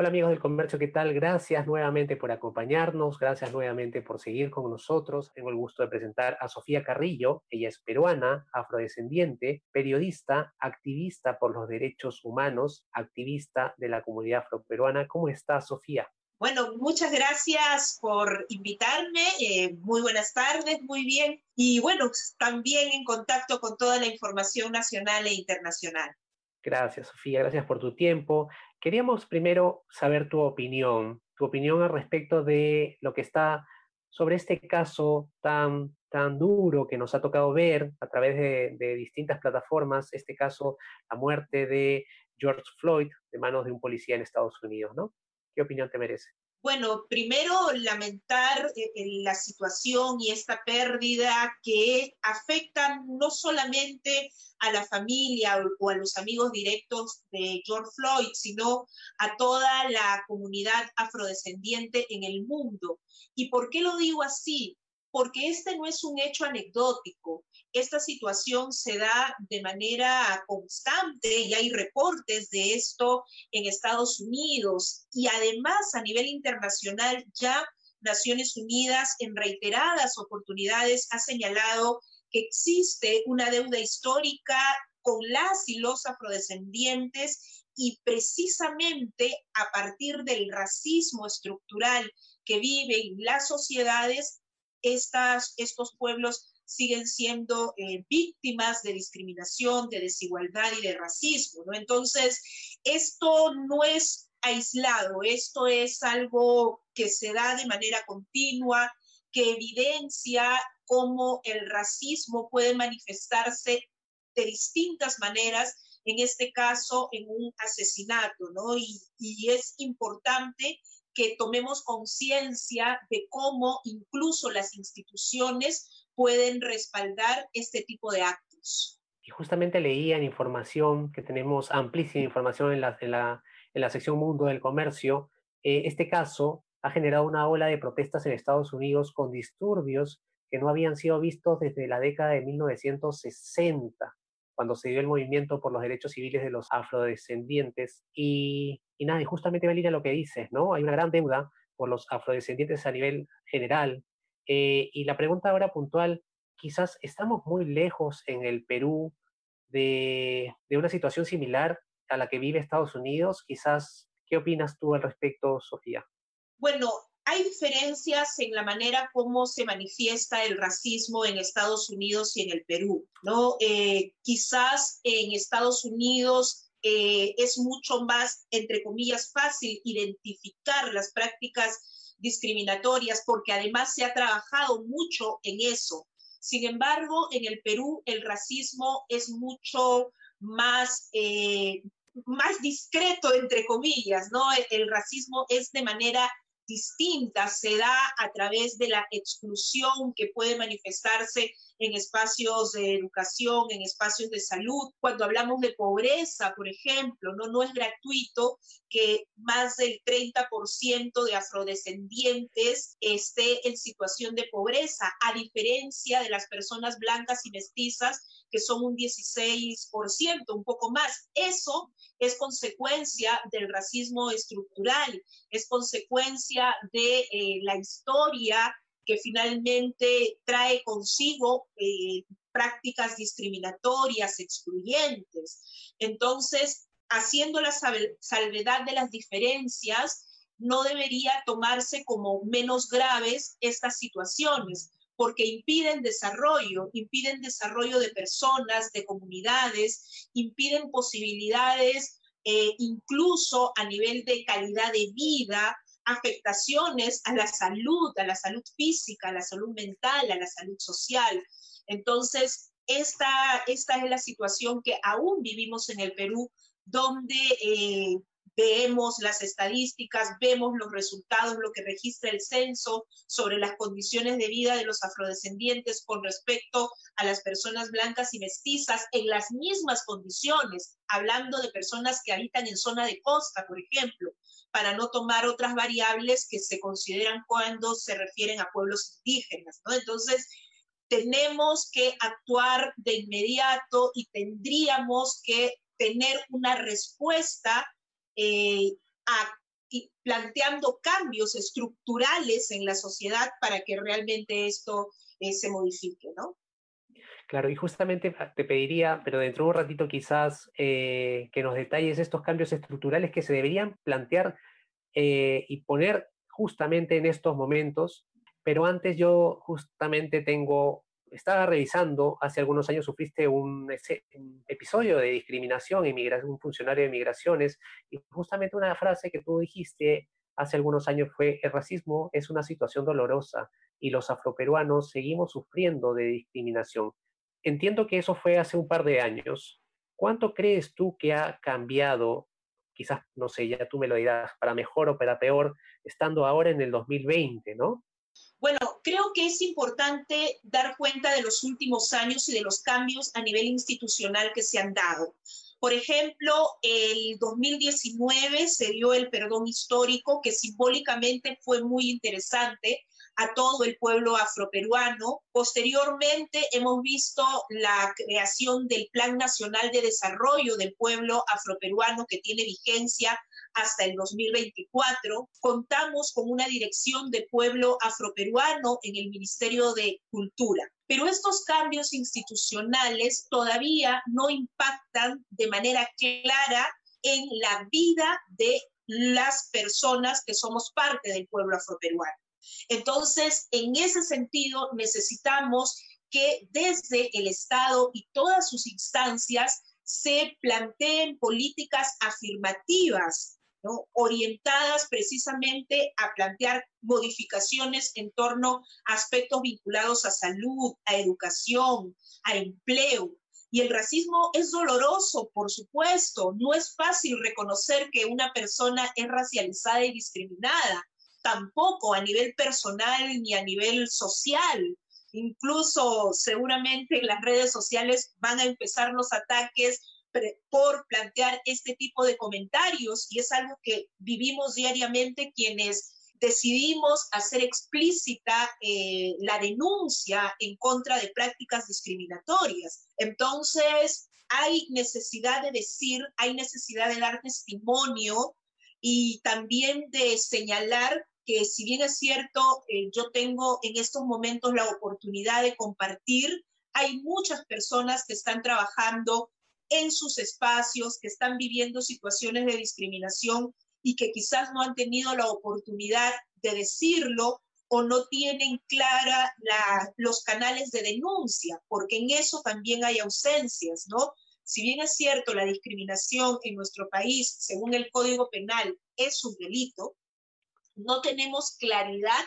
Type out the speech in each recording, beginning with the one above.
Hola amigos del comercio, ¿qué tal? Gracias nuevamente por acompañarnos, gracias nuevamente por seguir con nosotros. Tengo el gusto de presentar a Sofía Carrillo, ella es peruana, afrodescendiente, periodista, activista por los derechos humanos, activista de la comunidad afroperuana. ¿Cómo está Sofía? Bueno, muchas gracias por invitarme. Eh, muy buenas tardes, muy bien. Y bueno, también en contacto con toda la información nacional e internacional. Gracias, Sofía. Gracias por tu tiempo. Queríamos primero saber tu opinión, tu opinión al respecto de lo que está sobre este caso tan, tan duro que nos ha tocado ver a través de, distintas plataformas, este caso, la muerte de George Floyd de manos de un policía en Estados Unidos, ¿no? ¿Qué opinión te merece? Bueno, primero lamentar eh, la situación y esta pérdida que afecta no solamente a la familia o a los amigos directos de George Floyd, sino a toda la comunidad afrodescendiente en el mundo. ¿Y por qué lo digo así? Porque este no es un hecho anecdótico. Esta situación se da de manera constante y hay reportes de esto en Estados Unidos y además a nivel internacional ya Naciones Unidas en reiteradas oportunidades ha señalado que existe una deuda histórica con las y los afrodescendientes y precisamente a partir del racismo estructural que viven las sociedades, estos pueblos siguen siendo eh, víctimas de discriminación, de desigualdad y de racismo. Entonces, esto no es aislado, esto es algo que se da de manera continua, que evidencia cómo el racismo puede manifestarse de distintas maneras, en este caso en un asesinato, ¿no? Y, y es importante que tomemos conciencia de cómo incluso las instituciones pueden respaldar este tipo de actos. Y justamente leía en información, que tenemos amplísima información en la, en la, en la sección Mundo del Comercio, eh, este caso ha generado una ola de protestas en Estados Unidos con disturbios que no habían sido vistos desde la década de 1960, cuando se dio el movimiento por los derechos civiles de los afrodescendientes. Y, y nada, y justamente va a lo que dices, ¿no? Hay una gran deuda por los afrodescendientes a nivel general. Eh, y la pregunta ahora puntual, quizás estamos muy lejos en el Perú de, de una situación similar a la que vive Estados Unidos. Quizás, ¿qué opinas tú al respecto, Sofía? Bueno, hay diferencias en la manera como se manifiesta el racismo en Estados Unidos y en el Perú, ¿no? Eh, quizás en Estados Unidos eh, es mucho más, entre comillas, fácil identificar las prácticas discriminatorias porque además se ha trabajado mucho en eso. Sin embargo, en el Perú el racismo es mucho más, eh, más discreto, entre comillas, ¿no? el racismo es de manera distinta se da a través de la exclusión que puede manifestarse en espacios de educación, en espacios de salud. Cuando hablamos de pobreza, por ejemplo, no, no es gratuito que más del 30% de afrodescendientes esté en situación de pobreza, a diferencia de las personas blancas y mestizas que son un 16%, un poco más. Eso es consecuencia del racismo estructural, es consecuencia de eh, la historia que finalmente trae consigo eh, prácticas discriminatorias, excluyentes. Entonces, haciendo la salvedad de las diferencias, no debería tomarse como menos graves estas situaciones, porque impiden desarrollo, impiden desarrollo de personas, de comunidades, impiden posibilidades eh, incluso a nivel de calidad de vida, afectaciones a la salud, a la salud física, a la salud mental, a la salud social. Entonces, esta, esta es la situación que aún vivimos en el Perú, donde eh, vemos las estadísticas, vemos los resultados, lo que registra el censo sobre las condiciones de vida de los afrodescendientes con respecto a las personas blancas y mestizas en las mismas condiciones, hablando de personas que habitan en zona de costa, por ejemplo, para no tomar otras variables que se consideran cuando se refieren a pueblos indígenas, ¿no? Entonces, tenemos que actuar de inmediato y tendríamos que tener una respuesta eh, planteando cambios estructurales en la sociedad para que realmente esto eh, se modifique, ¿no? Claro, y justamente te pediría, pero dentro de un ratito quizás, eh, que nos detalles estos cambios estructurales que se deberían plantear y poner justamente en estos momentos, pero antes yo justamente tengo estaba revisando, hace algunos años sufriste un, episodio de discriminación un funcionario de migraciones, y justamente una frase que tú dijiste hace algunos años fue, el racismo es una situación dolorosa y los afroperuanos seguimos sufriendo de discriminación. Entiendo que eso fue hace un par de años. ¿Cuánto crees tú que ha cambiado? Quizás, no sé, ya tú me lo dirás, para mejor o para peor, estando ahora en el 2020, ¿no? Bueno, creo que es importante dar cuenta de los últimos años y de los cambios a nivel institucional que se han dado. Por ejemplo, el 2019 se dio el perdón histórico, que simbólicamente fue muy interesante a todo el pueblo afroperuano. Posteriormente hemos visto la creación del Plan Nacional de Desarrollo del Pueblo Afroperuano que tiene vigencia hasta el 2024. Contamos con una dirección de pueblo afroperuano en el Ministerio de Cultura. Pero estos cambios institucionales todavía no impactan de manera clara en la vida de las personas que somos parte del pueblo afroperuano. Entonces, en ese sentido, necesitamos que desde el Estado y todas sus instancias se planteen políticas afirmativas orientadas precisamente a plantear modificaciones en torno a aspectos vinculados a salud, a educación, a empleo. Y el racismo es doloroso, por supuesto. No es fácil reconocer que una persona es racializada y discriminada, tampoco a nivel personal ni a nivel social. Incluso seguramente en las redes sociales van a empezar los ataques por plantear este tipo de comentarios y es algo que vivimos diariamente quienes decidimos hacer explícita eh, la denuncia en contra de prácticas discriminatorias. Entonces, hay necesidad de decir, hay necesidad de dar testimonio y también de señalar que si bien es cierto, eh, yo tengo en estos momentos la oportunidad de compartir, hay muchas personas que están trabajando en sus espacios, que están viviendo situaciones de discriminación y que quizás no han tenido la oportunidad de decirlo o no tienen clara los canales de denuncia, porque en eso también hay ausencias, ¿no? Si bien es cierto, la discriminación en nuestro país, según el Código Penal, es un delito, no tenemos claridad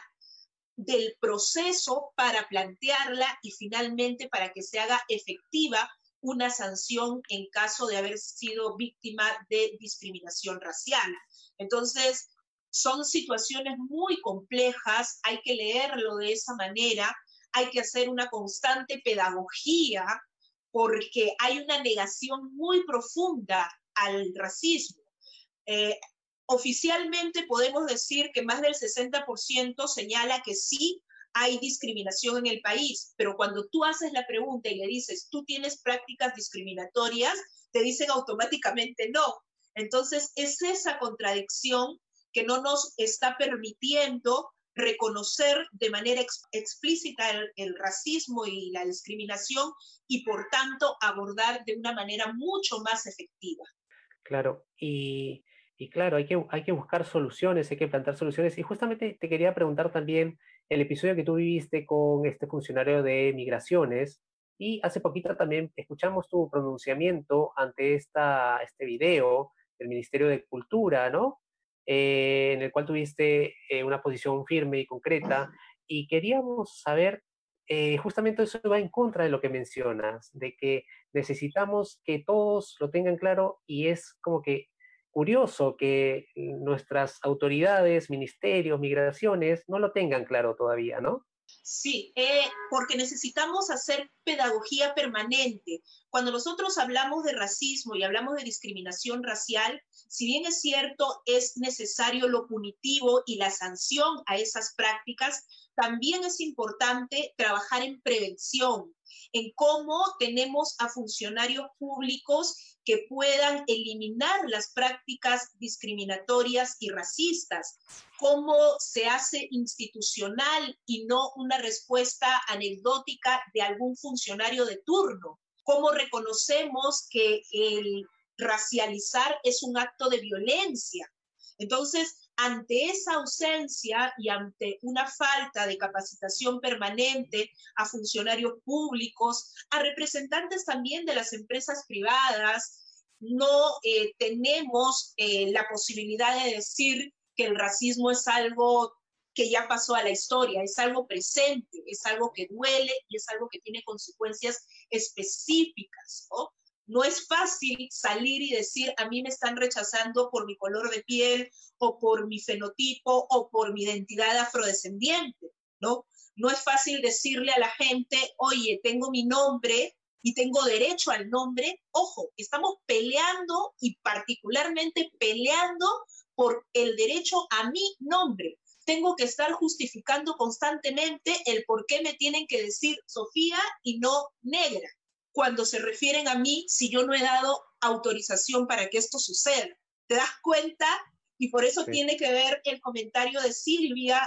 del proceso para plantearla y finalmente para que se haga efectiva una sanción en caso de haber sido víctima de discriminación racial. Entonces, son situaciones muy complejas, hay que leerlo de esa manera, hay que hacer una constante pedagogía porque hay una negación muy profunda al racismo. Eh, oficialmente podemos decir que más del 60% señala que sí hay discriminación en el país, pero cuando tú haces la pregunta y le dices, tú tienes prácticas discriminatorias, te dicen automáticamente no. Entonces, es esa contradicción que no nos está permitiendo reconocer de manera explícita el, racismo y la discriminación y por tanto abordar de una manera mucho más efectiva. Claro, y, claro, hay que, hay que buscar soluciones, hay que plantar soluciones. Y justamente te quería preguntar también el episodio que tú viviste con este funcionario de migraciones y hace poquito también escuchamos tu pronunciamiento ante esta, este video del Ministerio de Cultura, ¿no? Eh, en el cual tuviste eh, una posición firme y concreta y queríamos saber, eh, justamente eso va en contra de lo que mencionas, de que necesitamos que todos lo tengan claro y es como que curioso que nuestras autoridades, ministerios, migraciones, no lo tengan claro todavía, ¿no? Sí, eh, porque necesitamos hacer pedagogía permanente. Cuando nosotros hablamos de racismo y hablamos de discriminación racial, si bien es cierto, es necesario lo punitivo y la sanción a esas prácticas, también es importante trabajar en prevención, en cómo tenemos a funcionarios públicos que puedan eliminar las prácticas discriminatorias y racistas, cómo se hace institucional y no una respuesta anecdótica de algún funcionario de turno, cómo reconocemos que el racializar es un acto de violencia. Entonces, ante esa ausencia y ante una falta de capacitación permanente a funcionarios públicos, a representantes también de las empresas privadas, no eh, tenemos eh, la posibilidad de decir que el racismo es algo que ya pasó a la historia, es algo presente, es algo que duele y es algo que tiene consecuencias específicas. No es fácil salir y decir, a mí me están rechazando por mi color de piel o por mi fenotipo o por mi identidad afrodescendiente, ¿no? No es fácil decirle a la gente, oye, tengo mi nombre y tengo derecho al nombre. Ojo, estamos peleando y particularmente peleando por el derecho a mi nombre. Tengo que estar justificando constantemente el por qué me tienen que decir Sofía y no negra cuando se refieren a mí si yo no he dado autorización para que esto suceda. ¿Te das cuenta? Y por eso tiene que ver el comentario de Silvia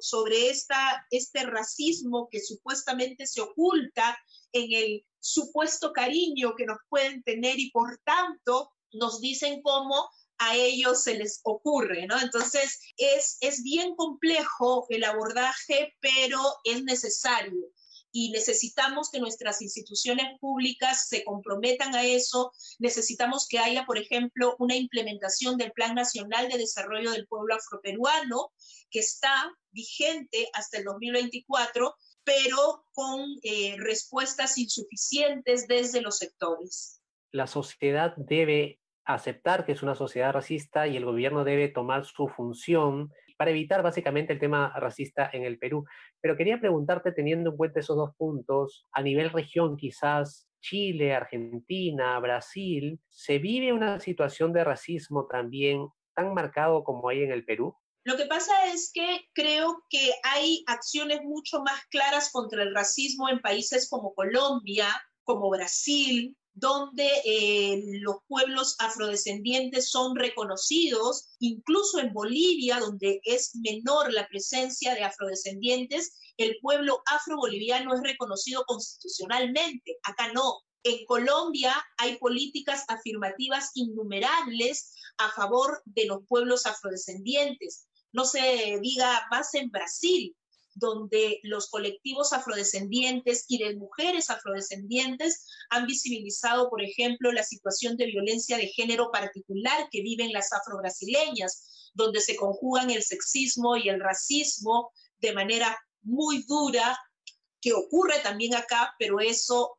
sobre esta, este racismo que supuestamente se oculta en el supuesto cariño que nos pueden tener y por tanto nos dicen cómo a ellos se les ocurre, ¿no? Entonces es, es bien complejo el abordaje, pero es necesario y necesitamos que nuestras instituciones públicas se comprometan a eso. Necesitamos que haya, por ejemplo, una implementación del Plan Nacional de Desarrollo del Pueblo Afroperuano, que está vigente hasta el 2024, pero con eh, respuestas insuficientes desde los sectores. La sociedad debe aceptar que es una sociedad racista y el gobierno debe tomar su función para evitar básicamente el tema racista en el Perú. Pero quería preguntarte, teniendo en cuenta esos dos puntos, a nivel región quizás Chile, Argentina, Brasil, ¿se vive una situación de racismo también tan marcado como hay en el Perú? Lo que pasa es que creo que hay acciones mucho más claras contra el racismo en países como Colombia, como Brasil, donde eh, los pueblos afrodescendientes son reconocidos, incluso en Bolivia, donde es menor la presencia de afrodescendientes, el pueblo afroboliviano es reconocido constitucionalmente, acá no. En Colombia hay políticas afirmativas innumerables a favor de los pueblos afrodescendientes. No se diga más en Brasil, donde los colectivos afrodescendientes y de mujeres afrodescendientes han visibilizado, por ejemplo, la situación de violencia de género particular que viven las afrobrasileñas, donde se conjugan el sexismo y el racismo de manera muy dura, que ocurre también acá, pero eso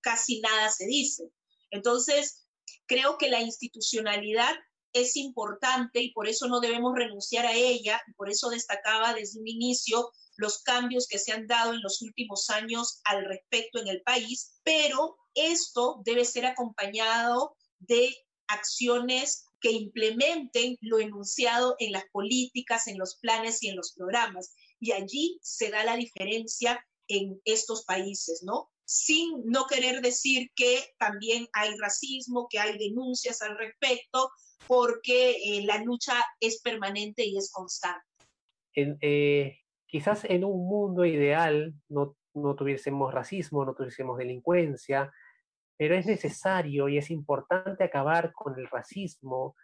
casi nada se dice. Entonces, creo que la institucionalidad es importante y por eso no debemos renunciar a ella, y por eso destacaba desde un inicio los cambios que se han dado en los últimos años al respecto en el país, pero esto debe ser acompañado de acciones que implementen lo enunciado en las políticas, en los planes y en los programas. Y allí se da la diferencia en estos países, ¿no? Sin no querer decir que también hay racismo, que hay denuncias al respecto, porque eh, la lucha es permanente y es constante. Eh, quizás en un mundo ideal no, no tuviésemos racismo, no tuviésemos delincuencia, pero es necesario y es importante acabar con el racismo.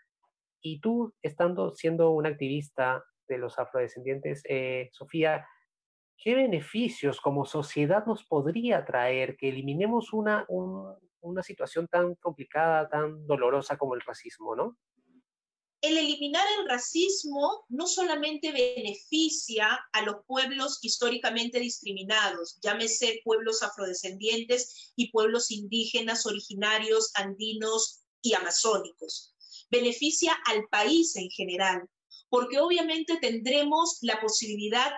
Y tú, estando siendo una activista de los afrodescendientes, eh, Sofía, ¿qué beneficios como sociedad nos podría traer que eliminemos una, una situación tan complicada, tan dolorosa como el racismo, no? el eliminar el racismo no solamente beneficia a los pueblos históricamente discriminados, llámese pueblos afrodescendientes y pueblos indígenas originarios, andinos y amazónicos, beneficia al país en general, porque obviamente tendremos la posibilidad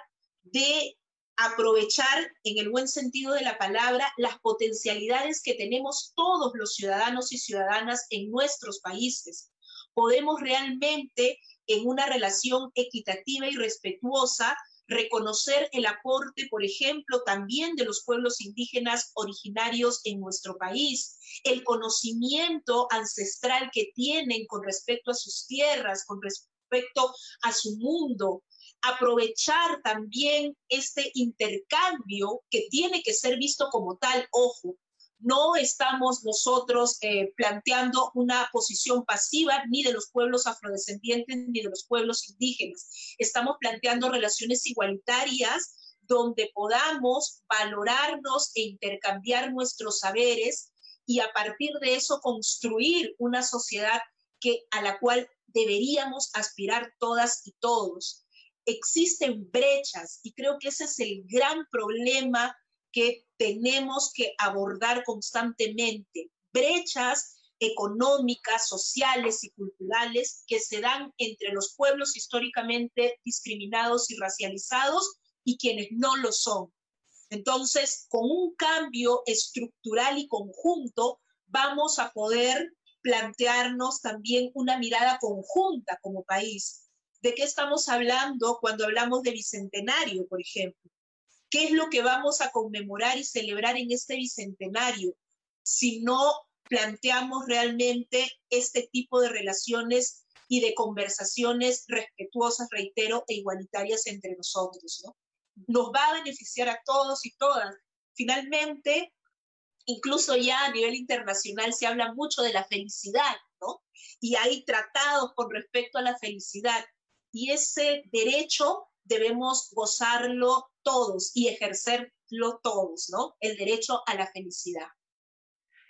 de aprovechar en el buen sentido de la palabra las potencialidades que tenemos todos los ciudadanos y ciudadanas en nuestros países. Podemos realmente en una relación equitativa y respetuosa reconocer el aporte, por ejemplo, también de los pueblos indígenas originarios en nuestro país, el conocimiento ancestral que tienen con respecto a sus tierras, con respecto a su mundo, aprovechar también este intercambio que tiene que ser visto como tal, ojo, no estamos nosotros eh, planteando una posición pasiva ni de los pueblos afrodescendientes ni de los pueblos indígenas. Estamos planteando relaciones igualitarias donde podamos valorarnos e intercambiar nuestros saberes y a partir de eso construir una sociedad que, a la cual deberíamos aspirar todas y todos. Existen brechas y creo que ese es el gran problema que tenemos que abordar constantemente, brechas económicas, sociales y culturales que se dan entre los pueblos históricamente discriminados y racializados y quienes no lo son. Entonces, con un cambio estructural y conjunto, vamos a poder plantearnos también una mirada conjunta como país. ¿De qué estamos hablando cuando hablamos de bicentenario, por ejemplo? ¿Qué es lo que vamos a conmemorar y celebrar en este bicentenario? Si no planteamos realmente este tipo de relaciones y de conversaciones respetuosas, reitero, e igualitarias entre nosotros, ¿no? Nos va a beneficiar a todos y todas. Finalmente, incluso ya a nivel internacional se habla mucho de la felicidad, ¿no? Y hay tratados con respecto a la felicidad. Y ese derecho debemos gozarlo todos y ejercerlo todos, ¿no? El derecho a la felicidad.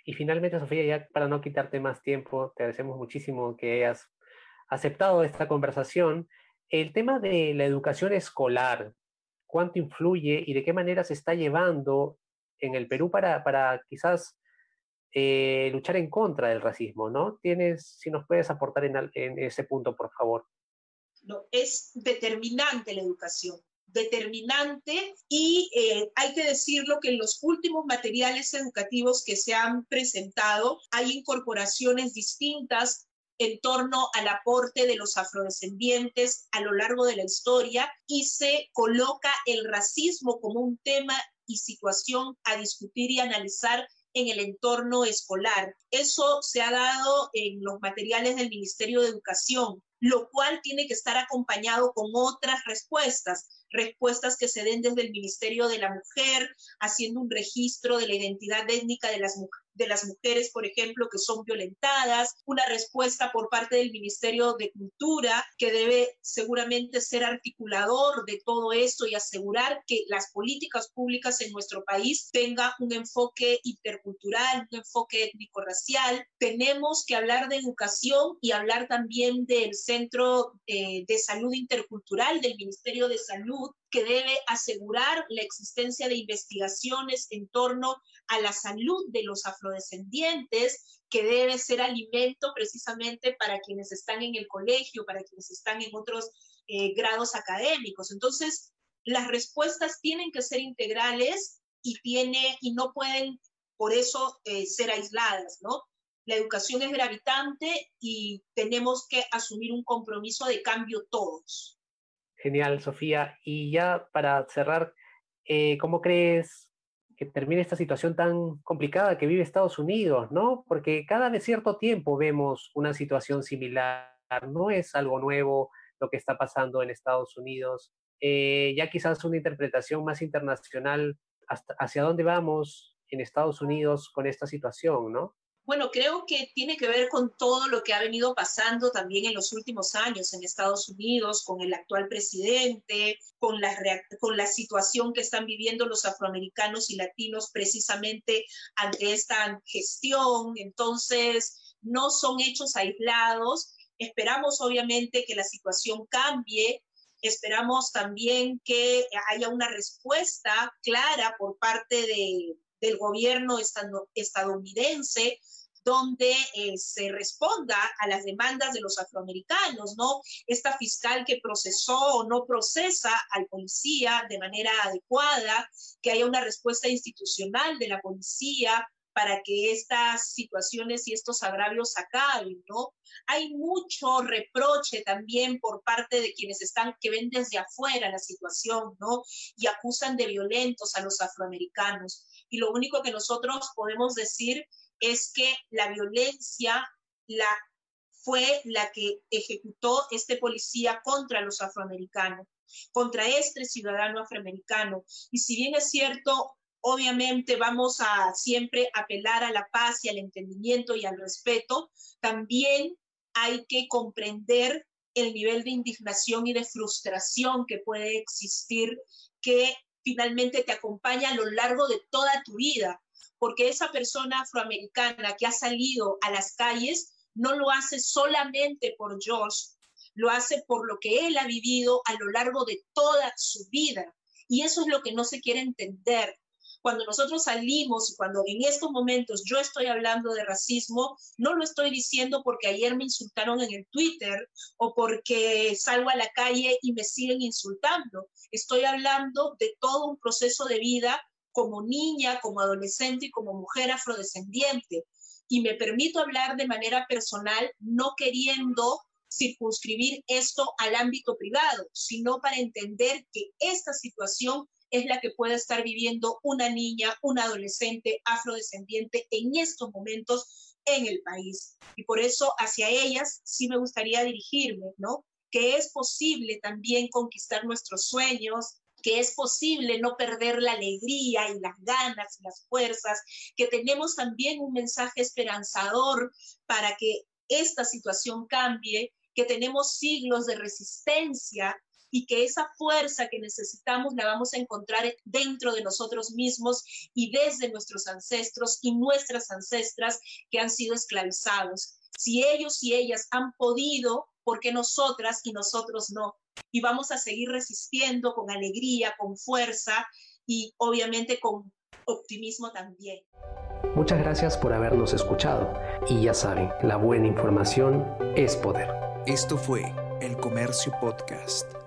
Y finalmente, Sofía, ya para no quitarte más tiempo, te agradecemos muchísimo que hayas aceptado esta conversación. El tema de la educación escolar, ¿cuánto influye y de qué manera se está llevando en el Perú para, para quizás eh, luchar en contra del racismo, ¿no? Tienes, si nos puedes aportar en, en ese punto, por favor. No, es determinante la educación determinante y eh, hay que decirlo que en los últimos materiales educativos que se han presentado hay incorporaciones distintas en torno al aporte de los afrodescendientes a lo largo de la historia y se coloca el racismo como un tema y situación a discutir y analizar en el entorno escolar. Eso se ha dado en los materiales del Ministerio de Educación, lo cual tiene que estar acompañado con otras respuestas respuestas que se den desde el Ministerio de la Mujer, haciendo un registro de la identidad étnica de las mujeres de las mujeres, por ejemplo, que son violentadas, una respuesta por parte del Ministerio de Cultura, que debe seguramente ser articulador de todo esto y asegurar que las políticas públicas en nuestro país tengan un enfoque intercultural, un enfoque étnico-racial. Tenemos que hablar de educación y hablar también del Centro eh, de Salud Intercultural del Ministerio de Salud, que debe asegurar la existencia de investigaciones en torno a la salud de los afrodescendientes, que debe ser alimento precisamente para quienes están en el colegio, para quienes están en otros eh, grados académicos. Entonces, las respuestas tienen que ser integrales y, tiene, y no pueden por eso eh, ser aisladas, ¿no? La educación es gravitante y tenemos que asumir un compromiso de cambio todos. Genial, Sofía. Y ya para cerrar, eh, ¿cómo crees que termine esta situación tan complicada que vive Estados Unidos, ¿no? Porque cada cierto tiempo vemos una situación similar, no es algo nuevo lo que está pasando en Estados Unidos. Eh, ya quizás una interpretación más internacional hacia dónde vamos en Estados Unidos con esta situación, ¿no? Bueno, creo que tiene que ver con todo lo que ha venido pasando también en los últimos años en Estados Unidos, con el actual presidente, con la, situación que están viviendo los afroamericanos y latinos precisamente ante esta gestión. Entonces, no son hechos aislados. Esperamos obviamente que la situación cambie. Esperamos también que haya una respuesta clara por parte de, del gobierno estadounidense donde eh, se responda a las demandas de los afroamericanos, ¿no? Esta fiscal que procesó o no procesa al policía de manera adecuada, que haya una respuesta institucional de la policía para que estas situaciones y estos agravios acaben, ¿no? Hay mucho reproche también por parte de quienes están, que ven desde afuera la situación, ¿no? Y acusan de violentos a los afroamericanos. Y lo único que nosotros podemos decir es que la violencia la, fue la que ejecutó este policía contra los afroamericanos, contra este ciudadano afroamericano. Y si bien es cierto, obviamente vamos a siempre apelar a la paz y al entendimiento y al respeto, también hay que comprender el nivel de indignación y de frustración que puede existir, que finalmente te acompaña a lo largo de toda tu vida, porque esa persona afroamericana que ha salido a las calles no lo hace solamente por Josh, lo hace por lo que él ha vivido a lo largo de toda su vida. Y eso es lo que no se quiere entender. Cuando nosotros salimos cuando en estos momentos yo estoy hablando de racismo, no lo estoy diciendo porque ayer me insultaron en el Twitter o porque salgo a la calle y me siguen insultando. Estoy hablando de todo un proceso de vida como niña, como adolescente y como mujer afrodescendiente. Y me permito hablar de manera personal, no queriendo circunscribir esto al ámbito privado, sino para entender que esta situación es la que puede estar viviendo una niña, un adolescente afrodescendiente en estos momentos en el país. Y por eso hacia ellas sí me gustaría dirigirme, ¿no? Que es posible también conquistar nuestros sueños, que es posible no perder la alegría y las ganas y las fuerzas, que tenemos también un mensaje esperanzador para que esta situación cambie, que tenemos siglos de resistencia y que esa fuerza que necesitamos la vamos a encontrar dentro de nosotros mismos y desde nuestros ancestros y nuestras ancestras que han sido esclavizados. Si ellos y ellas han podido, ¿por qué nosotras y nosotros no? y vamos a seguir resistiendo con alegría, con fuerza y obviamente con optimismo también. Muchas gracias por habernos escuchado y ya saben, la buena información es poder. Esto fue El Comercio Podcast.